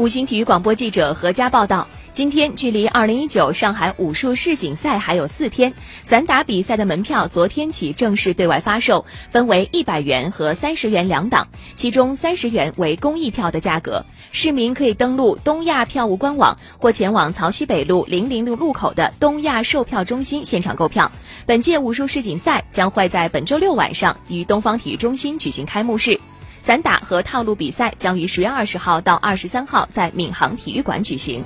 五星体育广播记者何佳报道。今天距离二零一九上海武术世锦赛还有四天，散打比赛的门票昨天起正式对外发售，分为一百元和三十元两档，其中三十元为公益票的价格，市民可以登录东亚票务官网或前往曹溪北路零零六路口的东亚售票中心现场购票。本届武术世锦赛将会在本周六晚上于东方体育中心举行开幕式，散打和套路比赛将于十月二十号到二十三号在闵行体育馆举行。